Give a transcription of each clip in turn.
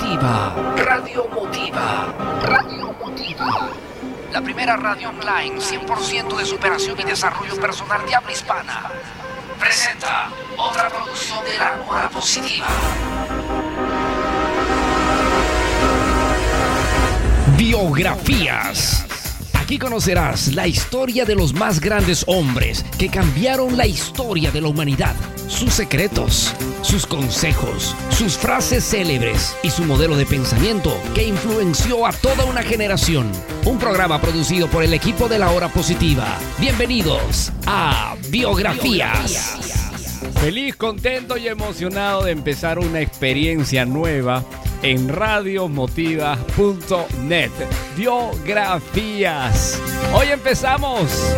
Motiva. Radio Motiva. Radio Motiva. La primera radio online 100% de superación y desarrollo personal de habla hispana. Presenta otra producción de la hora positiva. Biografías. Aquí conocerás la historia de los más grandes hombres que cambiaron la historia de la humanidad, sus secretos, sus consejos, sus frases célebres y su modelo de pensamiento que influenció a toda una generación. Un programa producido por el equipo de la hora positiva. Bienvenidos a Biografías. Feliz, contento y emocionado de empezar una experiencia nueva en radiomotiva.net. Biografías. Hoy empezamos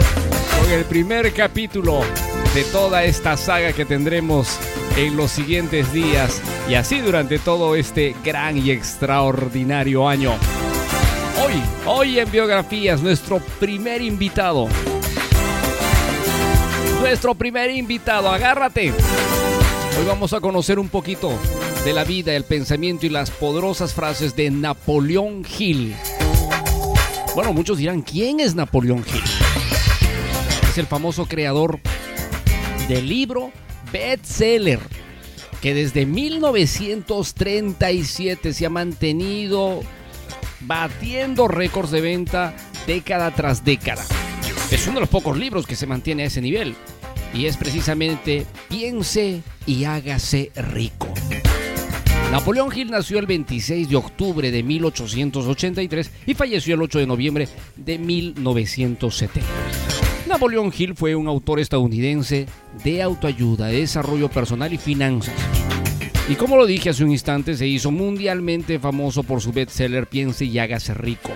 con el primer capítulo de toda esta saga que tendremos en los siguientes días y así durante todo este gran y extraordinario año. Hoy, hoy en Biografías, nuestro primer invitado. Nuestro primer invitado, agárrate. Hoy vamos a conocer un poquito de la vida, el pensamiento y las poderosas frases de Napoleón Hill. Bueno, muchos dirán, ¿quién es Napoleón Hill? Es el famoso creador del libro bestseller que desde 1937 se ha mantenido batiendo récords de venta década tras década. Es uno de los pocos libros que se mantiene a ese nivel y es precisamente Piense y hágase rico. Napoleón Hill nació el 26 de octubre de 1883 y falleció el 8 de noviembre de 1970. Napoleón Hill fue un autor estadounidense de autoayuda, de desarrollo personal y finanzas. Y como lo dije hace un instante, se hizo mundialmente famoso por su bestseller Piense y hágase rico.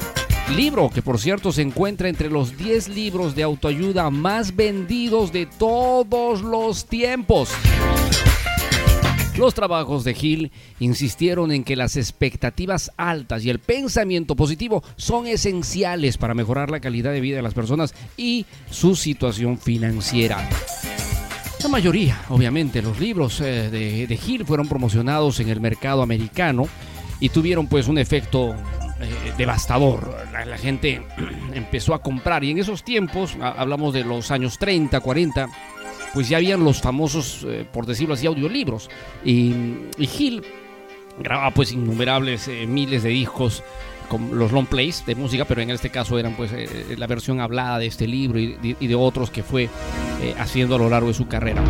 Libro que por cierto se encuentra entre los 10 libros de autoayuda más vendidos de todos los tiempos. Los trabajos de Hill insistieron en que las expectativas altas y el pensamiento positivo son esenciales para mejorar la calidad de vida de las personas y su situación financiera. La mayoría, obviamente, los libros eh, de, de Hill fueron promocionados en el mercado americano y tuvieron pues un efecto eh, devastador. La, la, gente empezó a comprar y en esos tiempos, hablamos de los años 30, 40, pues ya habían los famosos, eh, por decirlo así, audiolibros. Y, y Gil grababa pues innumerables eh, miles de discos con los long plays de música, pero en este caso eran pues eh, la versión hablada de este libro y de, otros que fue haciendo a lo largo de su carrera.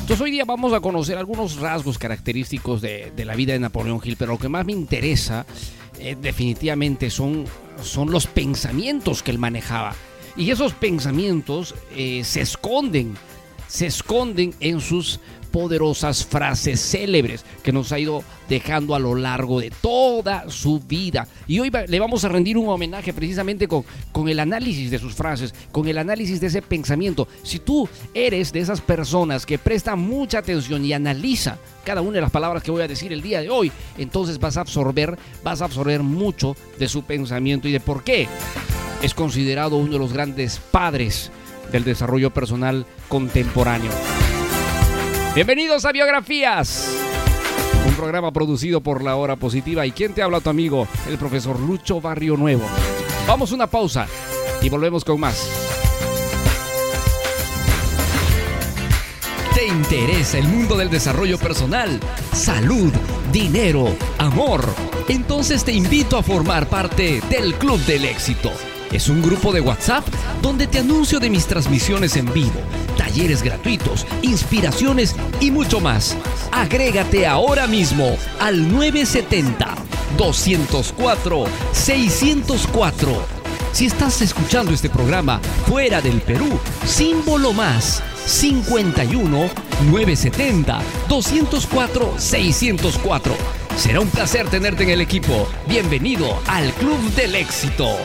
Entonces hoy día vamos a conocer algunos rasgos característicos de, de la vida de Napoleón Hill, pero lo que más me interesa definitivamente son, son los pensamientos que él manejaba. Y esos pensamientos se esconden, se esconden en sus poderosas frases célebres que nos ha ido dejando a lo largo de toda su vida. Y hoy le vamos a rendir un homenaje precisamente con, con el análisis de sus frases, con el análisis de ese pensamiento. Si tú eres de esas personas que presta mucha atención y analiza cada una de las palabras que voy a decir el día de hoy, entonces vas a absorber, vas a absorber mucho de su pensamiento y de por qué es considerado uno de los grandes padres del desarrollo personal contemporáneo. Bienvenidos a Biografías, un programa producido por La Hora Positiva. ¿Y quién te habla tu amigo? El profesor Lucho Barrio Nuevo. Vamos una pausa y volvemos con más. ¿Te interesa el mundo del desarrollo personal, salud, dinero, amor? Entonces te invito a formar parte del Club del Éxito. Es un grupo de WhatsApp donde te anuncio de mis transmisiones en vivo, talleres gratuitos, inspiraciones y mucho más. Agrégate ahora mismo al 970 204 604. Si estás escuchando este programa fuera del Perú, símbolo más 51 970 204 604. Será un placer tenerte en el equipo. Bienvenido al Club del Éxito.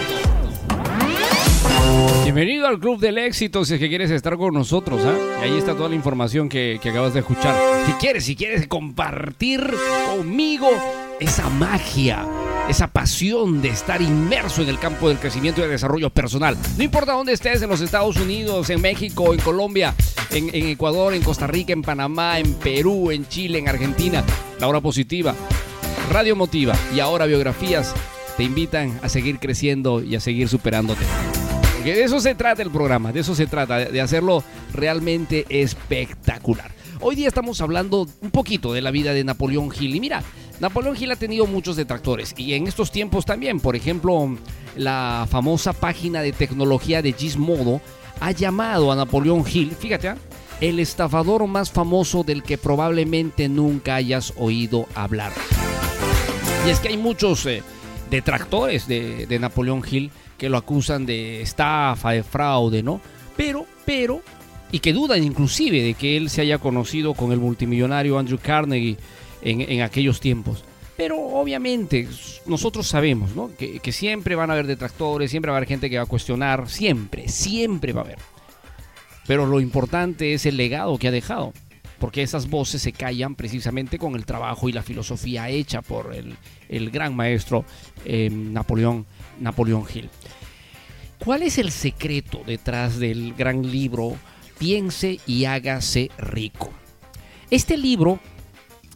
Bienvenido al Club del Éxito si es que quieres estar con nosotros. ¿eh? Ahí está toda la información que, que acabas de escuchar. Si quieres, si quieres compartir conmigo esa magia, esa pasión de estar inmerso en el campo del crecimiento y el desarrollo personal. No importa dónde estés, en los Estados Unidos, en México, en Colombia, en, en Ecuador, en Costa Rica, en Panamá, en Perú, en Chile, en Argentina. La hora positiva Radio Motiva y ahora Biografías te invitan a seguir creciendo y a seguir superándote. De eso se trata el programa, de eso se trata, de hacerlo realmente espectacular. Hoy día estamos hablando un poquito de la vida de Napoleón Hill. Y mira, Napoleón Hill ha tenido muchos detractores. Y en estos tiempos también, por ejemplo, la famosa página de tecnología de Gizmodo ha llamado a Napoleón Hill, fíjate, ¿ah? el estafador más famoso del que probablemente nunca hayas oído hablar. Y es que hay muchos eh, detractores de, de Napoleón Hill que lo acusan de estafa, de fraude, ¿no? Pero, pero y que dudan inclusive de que él se haya conocido con el multimillonario Andrew Carnegie en, aquellos tiempos. Pero obviamente nosotros sabemos ¿no? que, que, siempre van a haber detractores, siempre va a haber gente que va a cuestionar, siempre, siempre va a haber. Pero lo importante es el legado que ha dejado, porque esas voces se callan precisamente con el trabajo y la filosofía hecha por el, el gran maestro eh, Napoleón, Napoleón Hill. ¿Cuál es el secreto detrás del gran libro piense y hágase rico. Este libro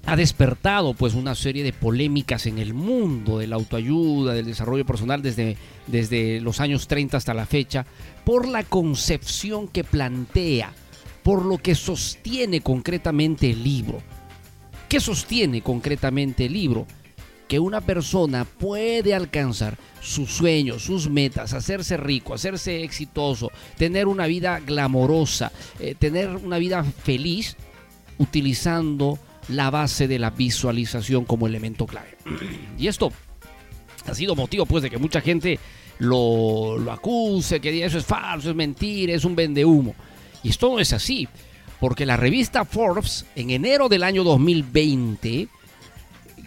ha despertado pues una serie de polémicas en el mundo de la autoayuda, del desarrollo personal desde, desde los años 30 hasta la fecha, por la concepción que plantea, por lo que sostiene concretamente el libro. ¿Qué sostiene concretamente el libro? Que una persona puede alcanzar sus sueños, sus metas, hacerse rico, hacerse exitoso, tener una vida glamorosa, eh, tener una vida feliz, utilizando la base de la visualización como elemento clave. Y esto ha sido motivo pues de que mucha gente lo, acuse, que eso es falso, es mentira, es un vendehumo. Y esto no es así, porque la revista Forbes en enero del año 2020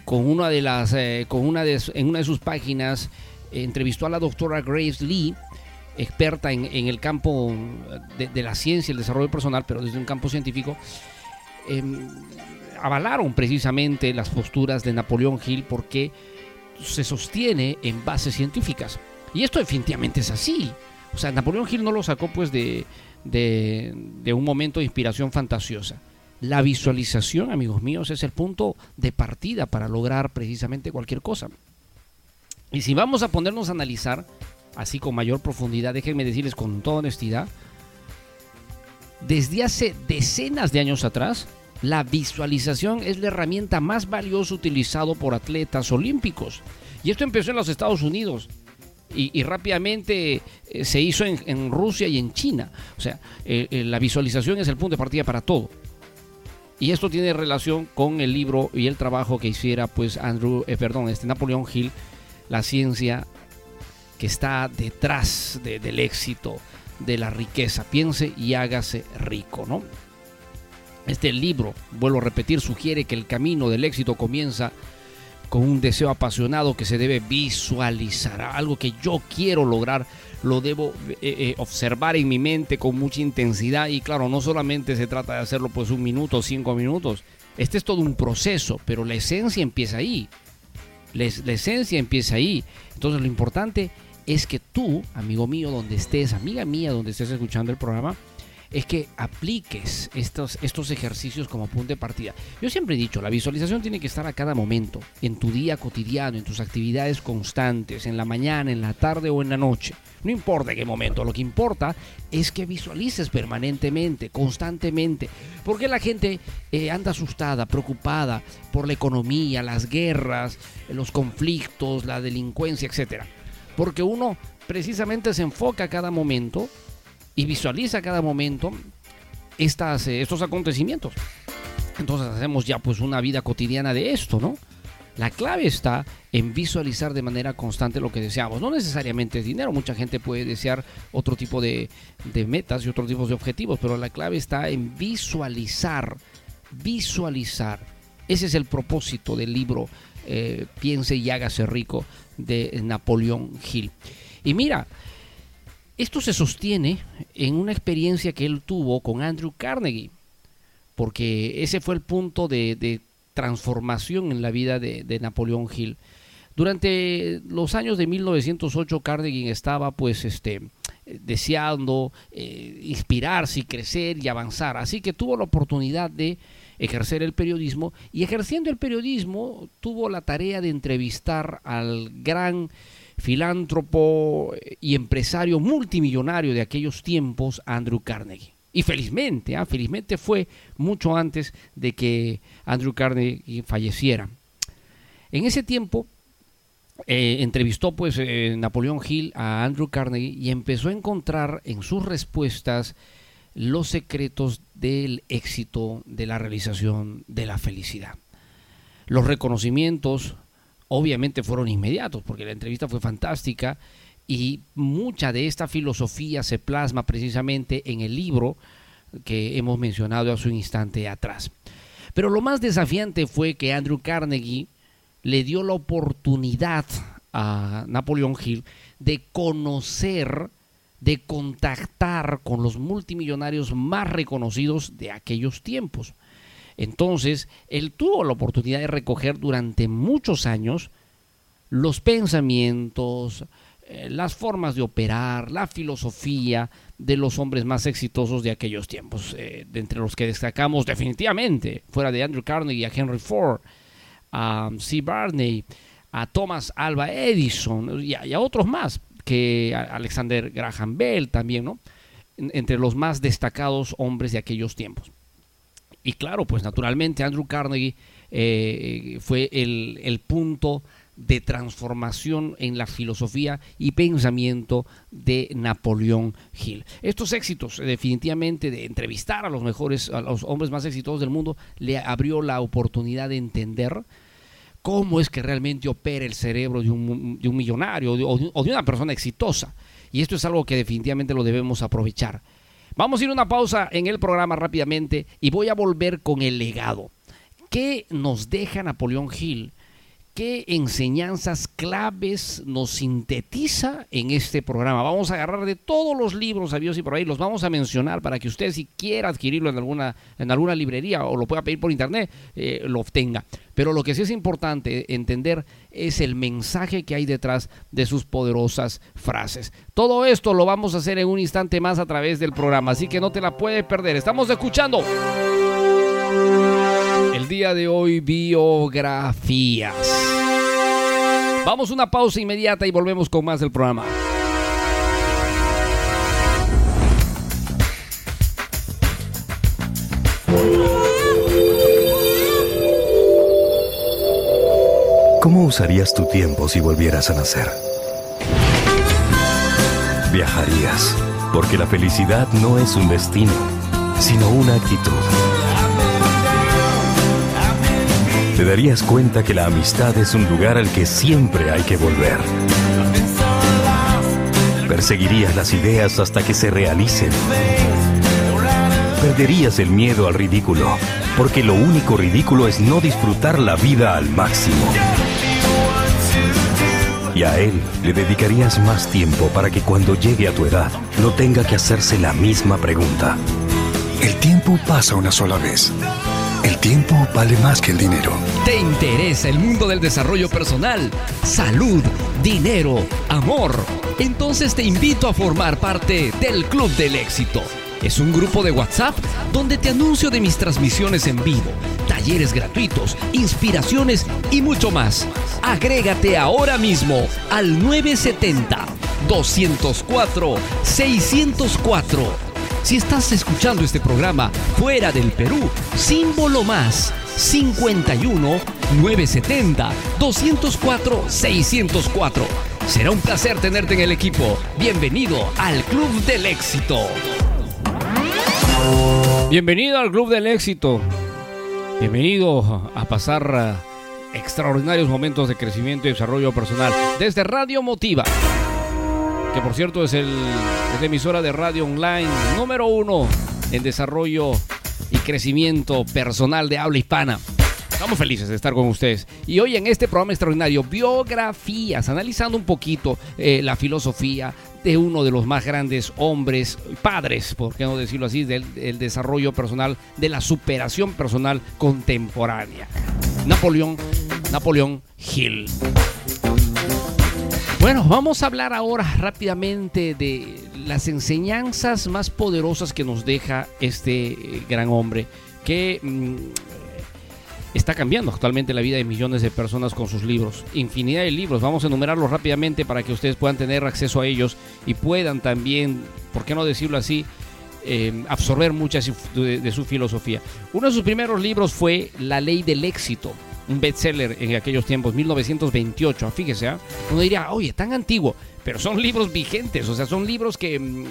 con una de las eh, con una de, en una de sus páginas entrevistó a la doctora Grace Lee, experta en, el campo de, la ciencia el desarrollo personal, pero desde un campo científico, em, avalaron precisamente las posturas de Napoleón Hill porque se sostiene en bases científicas. Y esto definitivamente es así. O sea, Napoleón Hill no lo sacó pues de, de un momento de inspiración fantasiosa. La visualización, amigos míos, es el punto de partida para lograr precisamente cualquier cosa. Y si vamos a ponernos a analizar, así con mayor profundidad, déjenme decirles con toda honestidad, desde hace decenas de años atrás, la visualización es la herramienta más valiosa utilizada por atletas olímpicos. Y esto empezó en los Estados Unidos. Y, rápidamente eh, se hizo en, Rusia y en China. O sea, eh, eh, la visualización es el punto de partida para todo. Y esto tiene relación con el libro y el trabajo que hiciera pues Andrew, perdón, este Napoleón Hill la ciencia que está detrás del éxito, de la riqueza. Piense y hágase rico, ¿no? Este libro, vuelvo a repetir, sugiere que el camino del éxito comienza con un deseo apasionado que se debe visualizar. Algo que yo quiero lograr, lo debo eh, eh, observar en mi mente con mucha intensidad. Y claro, no solamente se trata de hacerlo pues un minuto, cinco minutos. Este es todo un proceso, pero la esencia empieza ahí la esencia empieza ahí. Entonces lo importante es que tú, amigo mío, donde estés, amiga mía, donde estés escuchando el programa, es que apliques estos, estos ejercicios como punto de partida. Yo siempre he dicho, la visualización tiene que estar a cada momento, en tu día cotidiano, en tus actividades constantes, en la mañana, en la tarde o en la noche. No importa qué momento, lo que importa es que visualices permanentemente, constantemente. Porque la gente eh, anda asustada, preocupada por la economía, las guerras, los conflictos, la delincuencia, etc. Porque uno precisamente se enfoca a cada momento y visualiza cada momento estas, eh, estos acontecimientos. Entonces hacemos ya pues una vida cotidiana de esto, ¿no? La clave está en visualizar de manera constante lo que deseamos. No necesariamente es dinero, mucha gente puede desear otro tipo de, metas y otro tipo de objetivos, pero la clave está en visualizar, visualizar. Ese es el propósito del libro eh, Piense y hágase rico de Napoleón Hill. Y mira, esto se sostiene en una experiencia que él tuvo con Andrew Carnegie, porque ese fue el punto de transformación en la vida de, Napoleón Hill. Durante los años de 1908 Carnegie estaba pues este deseando eh, inspirarse y crecer y avanzar, así que tuvo la oportunidad de ejercer el periodismo y ejerciendo el periodismo tuvo la tarea de entrevistar al gran filántropo y empresario multimillonario de aquellos tiempos, Andrew Carnegie. Y felizmente, ¿ah? felizmente fue mucho antes de que Andrew Carnegie falleciera. En ese tiempo eh, entrevistó pues eh, Napoleón Hill a Andrew Carnegie y empezó a encontrar en sus respuestas los secretos del éxito, de la realización, de la felicidad. Los reconocimientos obviamente fueron inmediatos porque la entrevista fue fantástica y mucha de esta filosofía se plasma precisamente en el libro que hemos mencionado hace un instante atrás. Pero lo más desafiante fue que Andrew Carnegie le dio la oportunidad a Napoleón Hill de conocer, de contactar con los multimillonarios más reconocidos de aquellos tiempos. Entonces, él tuvo la oportunidad de recoger durante muchos años los pensamientos, eh, las formas de operar, la filosofía de los hombres más exitosos de aquellos tiempos, eh, entre los que destacamos definitivamente, fuera de Andrew Carnegie a Henry Ford, a C. Barney, a Thomas Alva Edison y a, otros más, que Alexander Graham Bell también, ¿no? entre los más destacados hombres de aquellos tiempos. Y claro, pues naturalmente Andrew Carnegie eh, fue el, el punto de transformación en la filosofía y pensamiento de Napoleón Hill. Estos éxitos, definitivamente, de entrevistar a los mejores, a los hombres más exitosos del mundo, le abrió la oportunidad de entender cómo es que realmente opera el cerebro de un, millonario o de, o de una persona exitosa. Y esto es algo que definitivamente lo debemos aprovechar. Vamos a ir a una pausa en el programa rápidamente y voy a volver con el legado. ¿Qué nos deja Napoleón Hill? Qué enseñanzas claves nos sintetiza en este programa. Vamos a agarrar de todos los libros sabios y por ahí los vamos a mencionar para que usted si quiera adquirirlo en alguna, en alguna librería o lo pueda pedir por internet, eh, lo obtenga. Pero lo que sí es importante entender es el mensaje que hay detrás de sus poderosas frases. Todo esto lo vamos a hacer en un instante más a través del programa, así que no te la puedes perder. Estamos escuchando el día de hoy biografías. Vamos a una pausa inmediata y volvemos con más del programa. ¿Cómo usarías tu tiempo si volvieras a nacer? Viajarías, porque la felicidad no es un destino, sino una actitud te darías cuenta que la amistad es un lugar al que siempre hay que volver. Perseguirías las ideas hasta que se realicen. Perderías el miedo al ridículo, porque lo único ridículo es no disfrutar la vida al máximo. Y a él le dedicarías más tiempo para que cuando llegue a tu edad no tenga que hacerse la misma pregunta. El tiempo pasa una sola vez. El tiempo vale más que el dinero. ¿Te interesa el mundo del desarrollo personal? Salud, dinero, amor. Entonces te invito a formar parte del Club del Éxito. Es un grupo de WhatsApp donde te anuncio de mis transmisiones en vivo, talleres gratuitos, inspiraciones y mucho más. Agrégate ahora mismo al 970 204 604 si estás escuchando este programa fuera del Perú, símbolo más 51 970 204 604. Será un placer tenerte en el equipo. Bienvenido al Club del Éxito. Bienvenido al Club del Éxito. Bienvenido a pasar eh, extraordinarios momentos de crecimiento y desarrollo personal desde Radio Motiva que por cierto es, el, la emisora de radio online número uno en desarrollo y crecimiento personal de habla hispana. Estamos felices de estar con ustedes. Y hoy en este programa extraordinario, biografías, analizando un poquito eh, la filosofía de uno de los más grandes hombres, padres, por qué no decirlo así, del, del desarrollo personal, de la superación personal contemporánea. Napoleón, Napoleón Hill. Bueno, vamos a hablar ahora rápidamente de las enseñanzas más poderosas que nos deja este eh, gran hombre, que mm, está cambiando actualmente la vida de millones de personas con sus libros. Infinidad de libros, vamos a enumerarlos rápidamente para que ustedes puedan tener acceso a ellos y puedan también, ¿por qué no decirlo así? Eh, absorber muchas de, su filosofía. Uno de sus primeros libros fue La ley del éxito, un bestseller en aquellos tiempos, 1928. Fíjese, ¿ah? uno diría, oye, tan antiguo, pero son libros vigentes, o sea, son libros que, mm,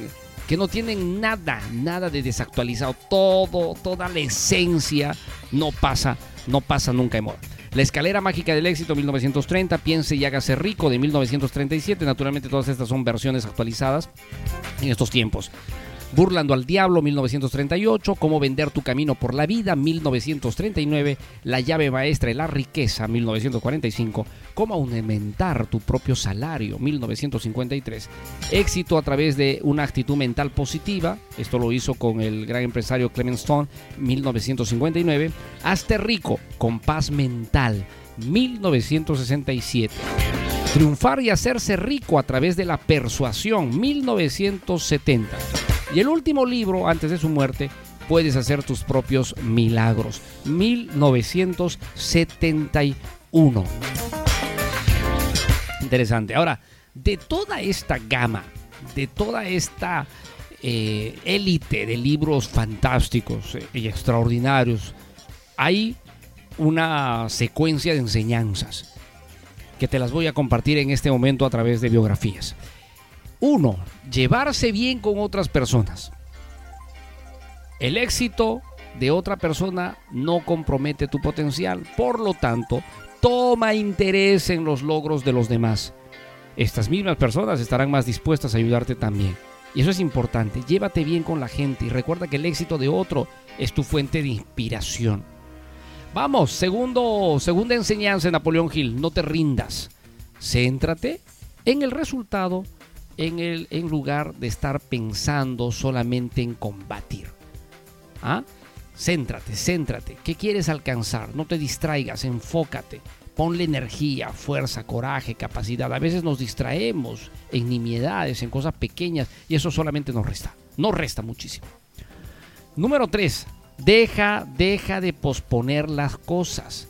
que no tienen nada, nada de desactualizado. Todo, toda la esencia no pasa no pasa nunca de moda. La escalera mágica del éxito 1930, Piense y hágase rico de 1937, naturalmente todas estas son versiones actualizadas en estos tiempos. Burlando al Diablo 1938, Cómo vender tu camino por la vida 1939, La llave maestra de la riqueza 1945, Cómo aumentar tu propio salario 1953, Éxito a través de una actitud mental positiva, esto lo hizo con el gran empresario Clement Stone 1959, Hazte rico con paz mental 1967. Triunfar y hacerse rico a través de la persuasión 1970. Y el último libro, antes de su muerte, Puedes hacer tus propios milagros. 1971. Interesante. Ahora, de toda esta gama, de toda esta eh, élite de libros fantásticos eh, y extraordinarios, hay una secuencia de enseñanzas que te las voy a compartir en este momento a través de biografías. Uno, llevarse bien con otras personas. El éxito de otra persona no compromete tu potencial, por lo tanto, toma interés en los logros de los demás. Estas mismas personas estarán más dispuestas a ayudarte también. Y eso es importante, llévate bien con la gente y recuerda que el éxito de otro es tu fuente de inspiración. Vamos, segundo, segunda enseñanza de Napoleón Hill, no te rindas. Céntrate en el resultado en, el, en lugar de estar pensando solamente en combatir. ¿Ah? Céntrate, céntrate. ¿Qué quieres alcanzar? No te distraigas, enfócate. Ponle energía, fuerza, coraje, capacidad. A veces nos distraemos en nimiedades, en cosas pequeñas, y eso solamente nos resta. Nos resta muchísimo. Número 3. Deja, deja de posponer las cosas.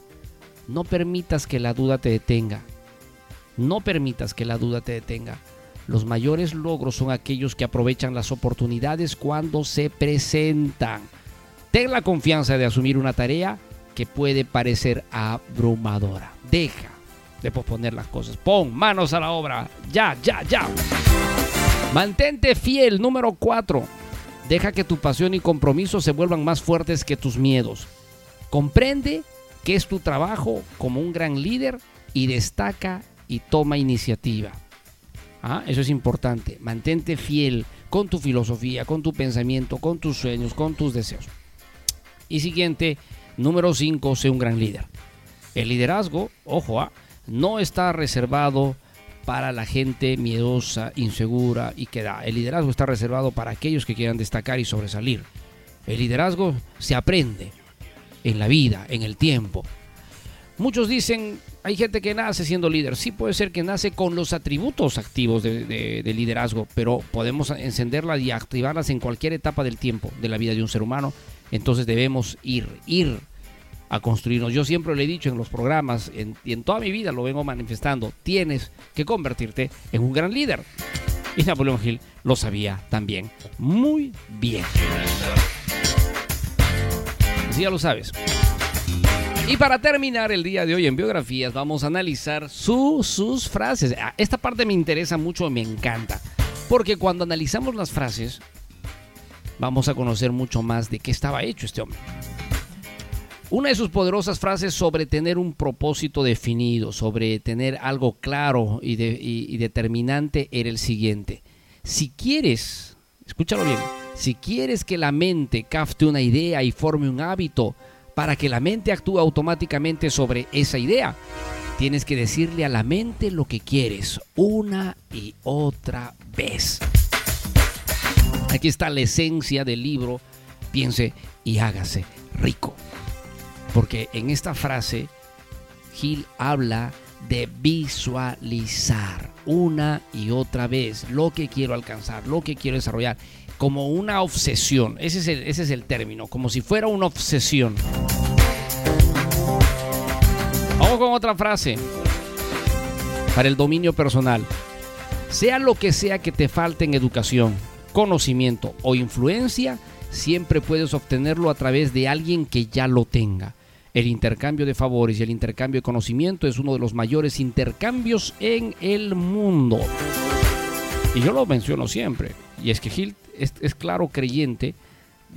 No permitas que la duda te detenga. No permitas que la duda te detenga. Los mayores logros son aquellos que aprovechan las oportunidades cuando se presentan. Ten la confianza de asumir una tarea que puede parecer abrumadora. Deja de posponer las cosas. Pon manos a la obra. Ya, ya, ya. Mantente fiel. Número 4. Deja que tu pasión y compromiso se vuelvan más fuertes que tus miedos. Comprende que es tu trabajo como un gran líder y destaca y toma iniciativa. ¿Ah? Eso es importante. Mantente fiel con tu filosofía, con tu pensamiento, con tus sueños, con tus deseos. Y siguiente, número 5, sé un gran líder. El liderazgo, ojo, ¿ah? no está reservado para la gente miedosa, insegura y que da. El liderazgo está reservado para aquellos que quieran destacar y sobresalir. El liderazgo se aprende en la vida, en el tiempo. Muchos dicen, hay gente que nace siendo líder. Sí puede ser que nace con los atributos activos de, liderazgo, pero podemos encenderlas y activarlas en cualquier etapa del tiempo de la vida de un ser humano. Entonces debemos ir, ir a construirnos. Yo siempre le he dicho en los programas y en toda mi vida lo vengo manifestando. Tienes que convertirte en un gran líder. Y Napoleón Hill lo sabía también muy bien. Así ya lo sabes. Y para terminar el día de hoy en biografías vamos a analizar sus frases. Ah, esta parte me interesa mucho, me encanta. Porque cuando analizamos las frases vamos a conocer mucho más de qué estaba hecho este hombre. Una de sus poderosas frases sobre tener un propósito definido, sobre tener algo claro y, y determinante era el siguiente. Si quieres, escúchalo bien, si quieres que la mente capte una idea y forme un hábito, para que la mente actúe automáticamente sobre esa idea. Tienes que decirle a la mente lo que quieres una y otra vez. Aquí está la esencia del libro. Piense y hágase rico. Porque en esta frase, Gil habla de visualizar una y otra vez lo que quiero alcanzar, lo que quiero desarrollar como una obsesión. Ese es el, ese es el término, como si fuera una obsesión. con otra frase para el dominio personal. Sea lo que sea que te falte en educación, conocimiento o influencia, siempre puedes obtenerlo a través de alguien que ya lo tenga. El intercambio de favores y el intercambio de conocimiento es uno de los mayores intercambios en el mundo. Y yo lo menciono siempre. Y es que Gil es, claro creyente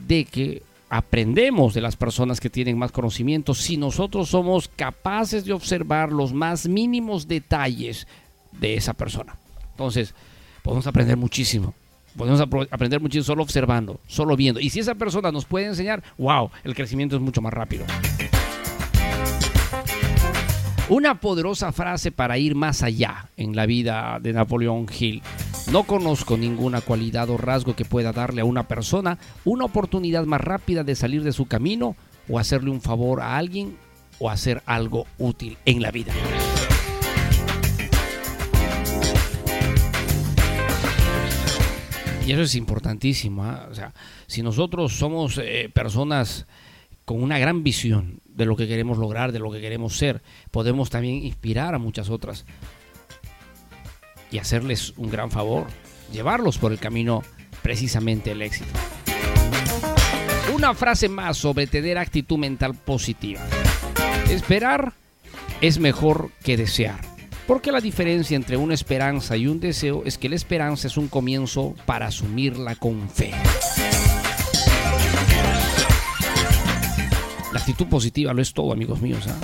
de que aprendemos de las personas que tienen más conocimiento si nosotros somos capaces de observar los más mínimos detalles de esa persona. Entonces, podemos aprender muchísimo. Podemos aprender muchísimo solo observando, solo viendo. Y si esa persona nos puede enseñar, wow, el crecimiento es mucho más rápido. Una poderosa frase para ir más allá en la vida de Napoleón Hill. No conozco ninguna cualidad o rasgo que pueda darle a una persona una oportunidad más rápida de salir de su camino o hacerle un favor a alguien o hacer algo útil en la vida. Y eso es importantísimo. ¿ah? O sea, si nosotros somos eh, personas con una gran visión de lo que queremos lograr, de lo que queremos ser, podemos también inspirar a muchas otras y hacerles un gran favor, llevarlos por el camino precisamente el éxito. Una frase más sobre tener actitud mental positiva. Esperar es mejor que desear. Porque la diferencia entre una esperanza y un deseo es que la esperanza es un comienzo para asumirla con fe. La actitud positiva lo es todo, amigos míos. ¿ah?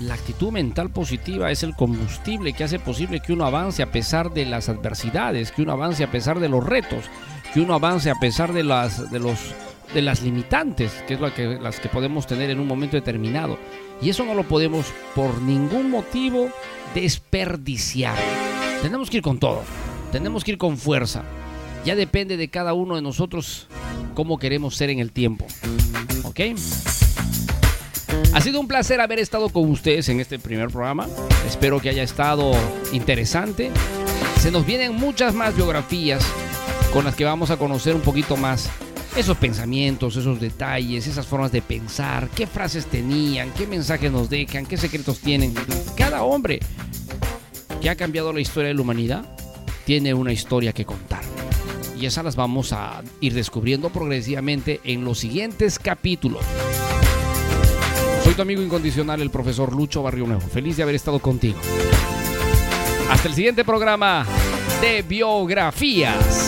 La actitud mental positiva es el combustible que hace posible que uno avance a pesar de las adversidades, que uno avance a pesar de los retos, que uno avance a pesar de las, de los, de las limitantes, que es lo que, las que podemos tener en un momento determinado. Y eso no lo podemos por ningún motivo desperdiciar. Tenemos que ir con todo, tenemos que ir con fuerza. Ya depende de cada uno de nosotros cómo queremos ser en el tiempo. ¿Ok? Ha sido un placer haber estado con ustedes en este primer programa. Espero que haya estado interesante. Se nos vienen muchas más biografías con las que vamos a conocer un poquito más esos pensamientos, esos detalles, esas formas de pensar, qué frases tenían, qué mensajes nos dejan, qué secretos tienen. Cada hombre que ha cambiado la historia de la humanidad tiene una historia que contar. Y esas las vamos a ir descubriendo progresivamente en los siguientes capítulos. Tu amigo incondicional, el profesor Lucho Barrio Nuevo. Feliz de haber estado contigo. Hasta el siguiente programa de biografías.